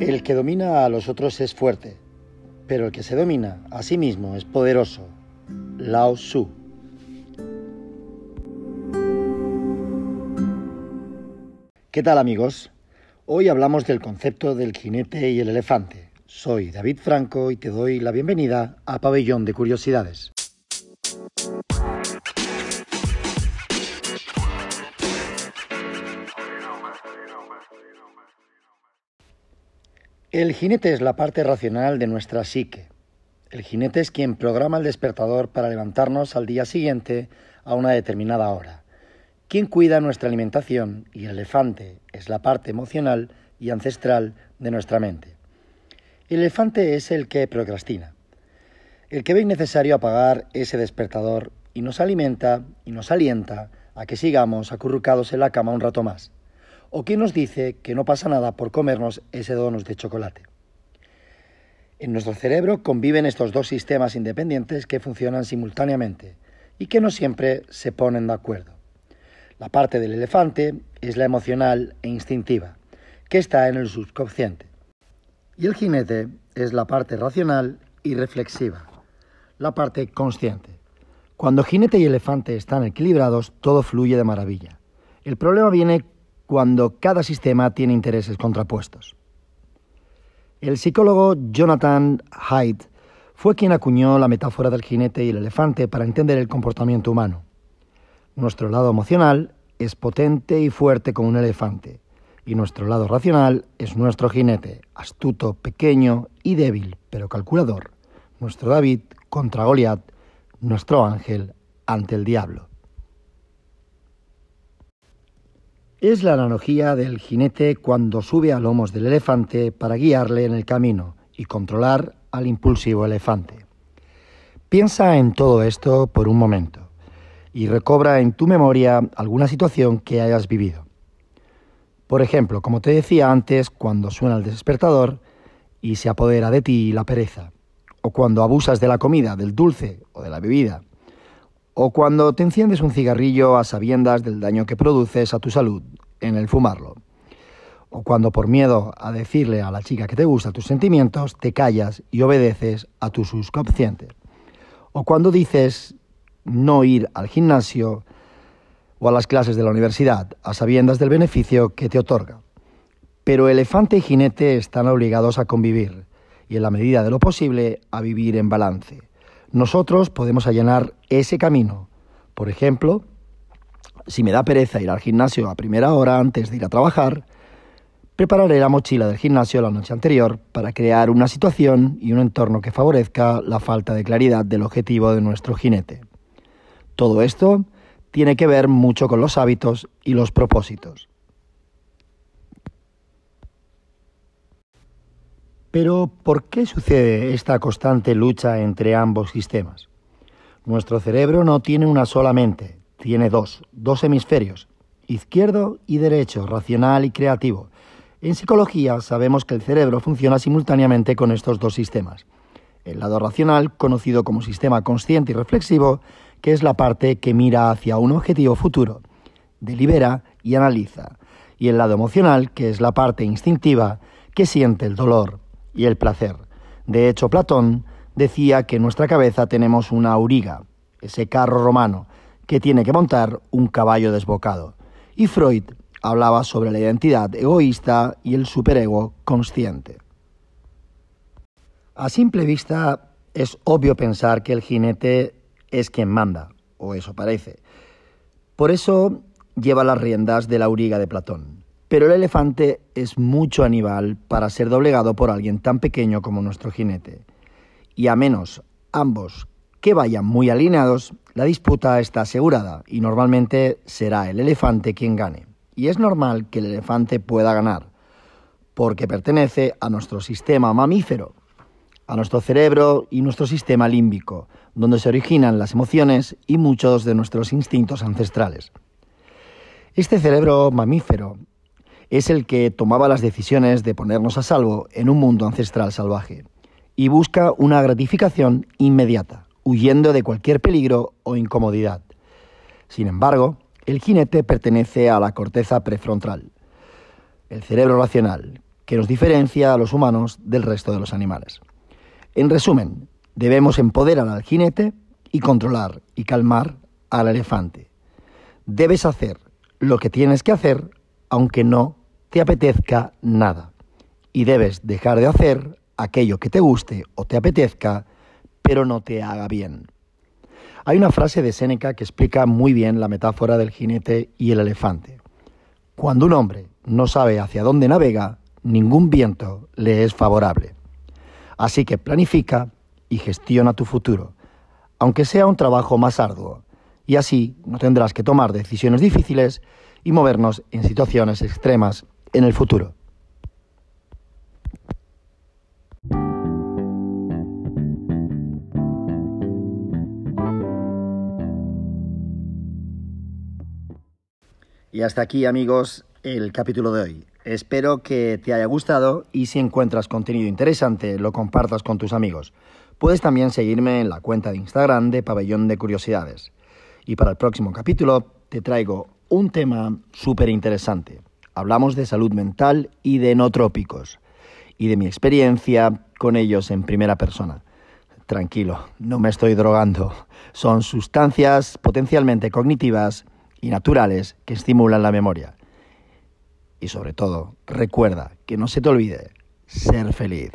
El que domina a los otros es fuerte, pero el que se domina a sí mismo es poderoso. Lao Tzu. ¿Qué tal amigos? Hoy hablamos del concepto del jinete y el elefante. Soy David Franco y te doy la bienvenida a Pabellón de Curiosidades. El jinete es la parte racional de nuestra psique. El jinete es quien programa el despertador para levantarnos al día siguiente a una determinada hora. Quien cuida nuestra alimentación y el elefante es la parte emocional y ancestral de nuestra mente. El elefante es el que procrastina, el que ve innecesario apagar ese despertador y nos alimenta y nos alienta a que sigamos acurrucados en la cama un rato más o quién nos dice que no pasa nada por comernos ese donus de chocolate. En nuestro cerebro conviven estos dos sistemas independientes que funcionan simultáneamente y que no siempre se ponen de acuerdo. La parte del elefante es la emocional e instintiva, que está en el subconsciente. Y el jinete es la parte racional y reflexiva, la parte consciente. Cuando jinete y elefante están equilibrados, todo fluye de maravilla. El problema viene cuando cada sistema tiene intereses contrapuestos. El psicólogo Jonathan Haidt fue quien acuñó la metáfora del jinete y el elefante para entender el comportamiento humano. Nuestro lado emocional es potente y fuerte como un elefante, y nuestro lado racional es nuestro jinete, astuto, pequeño y débil, pero calculador, nuestro David contra Goliat, nuestro ángel ante el diablo. Es la analogía del jinete cuando sube a lomos del elefante para guiarle en el camino y controlar al impulsivo elefante. Piensa en todo esto por un momento y recobra en tu memoria alguna situación que hayas vivido. Por ejemplo, como te decía antes, cuando suena el despertador y se apodera de ti la pereza, o cuando abusas de la comida, del dulce o de la bebida, o cuando te enciendes un cigarrillo a sabiendas del daño que produces a tu salud en el fumarlo. O cuando por miedo a decirle a la chica que te gusta tus sentimientos, te callas y obedeces a tu subconsciente. O cuando dices no ir al gimnasio o a las clases de la universidad a sabiendas del beneficio que te otorga. Pero elefante y jinete están obligados a convivir y en la medida de lo posible a vivir en balance nosotros podemos allanar ese camino. Por ejemplo, si me da pereza ir al gimnasio a primera hora antes de ir a trabajar, prepararé la mochila del gimnasio la noche anterior para crear una situación y un entorno que favorezca la falta de claridad del objetivo de nuestro jinete. Todo esto tiene que ver mucho con los hábitos y los propósitos. Pero, ¿por qué sucede esta constante lucha entre ambos sistemas? Nuestro cerebro no tiene una sola mente, tiene dos, dos hemisferios, izquierdo y derecho, racional y creativo. En psicología sabemos que el cerebro funciona simultáneamente con estos dos sistemas. El lado racional, conocido como sistema consciente y reflexivo, que es la parte que mira hacia un objetivo futuro, delibera y analiza. Y el lado emocional, que es la parte instintiva, que siente el dolor, y el placer. De hecho, Platón decía que en nuestra cabeza tenemos una auriga, ese carro romano, que tiene que montar un caballo desbocado. Y Freud hablaba sobre la identidad egoísta y el superego consciente. A simple vista es obvio pensar que el jinete es quien manda, o eso parece. Por eso lleva las riendas de la auriga de Platón. Pero el elefante es mucho animal para ser doblegado por alguien tan pequeño como nuestro jinete. Y a menos ambos que vayan muy alineados, la disputa está asegurada y normalmente será el elefante quien gane. Y es normal que el elefante pueda ganar, porque pertenece a nuestro sistema mamífero, a nuestro cerebro y nuestro sistema límbico, donde se originan las emociones y muchos de nuestros instintos ancestrales. Este cerebro mamífero es el que tomaba las decisiones de ponernos a salvo en un mundo ancestral salvaje y busca una gratificación inmediata, huyendo de cualquier peligro o incomodidad. Sin embargo, el jinete pertenece a la corteza prefrontal, el cerebro racional, que nos diferencia a los humanos del resto de los animales. En resumen, debemos empoderar al jinete y controlar y calmar al elefante. Debes hacer lo que tienes que hacer aunque no te apetezca nada. Y debes dejar de hacer aquello que te guste o te apetezca, pero no te haga bien. Hay una frase de Séneca que explica muy bien la metáfora del jinete y el elefante. Cuando un hombre no sabe hacia dónde navega, ningún viento le es favorable. Así que planifica y gestiona tu futuro, aunque sea un trabajo más arduo, y así no tendrás que tomar decisiones difíciles y movernos en situaciones extremas en el futuro. Y hasta aquí amigos el capítulo de hoy. Espero que te haya gustado y si encuentras contenido interesante lo compartas con tus amigos. Puedes también seguirme en la cuenta de Instagram de Pabellón de Curiosidades. Y para el próximo capítulo te traigo un tema súper interesante. Hablamos de salud mental y de no trópicos y de mi experiencia con ellos en primera persona. Tranquilo, no me estoy drogando. Son sustancias potencialmente cognitivas y naturales que estimulan la memoria. Y sobre todo, recuerda que no se te olvide ser feliz.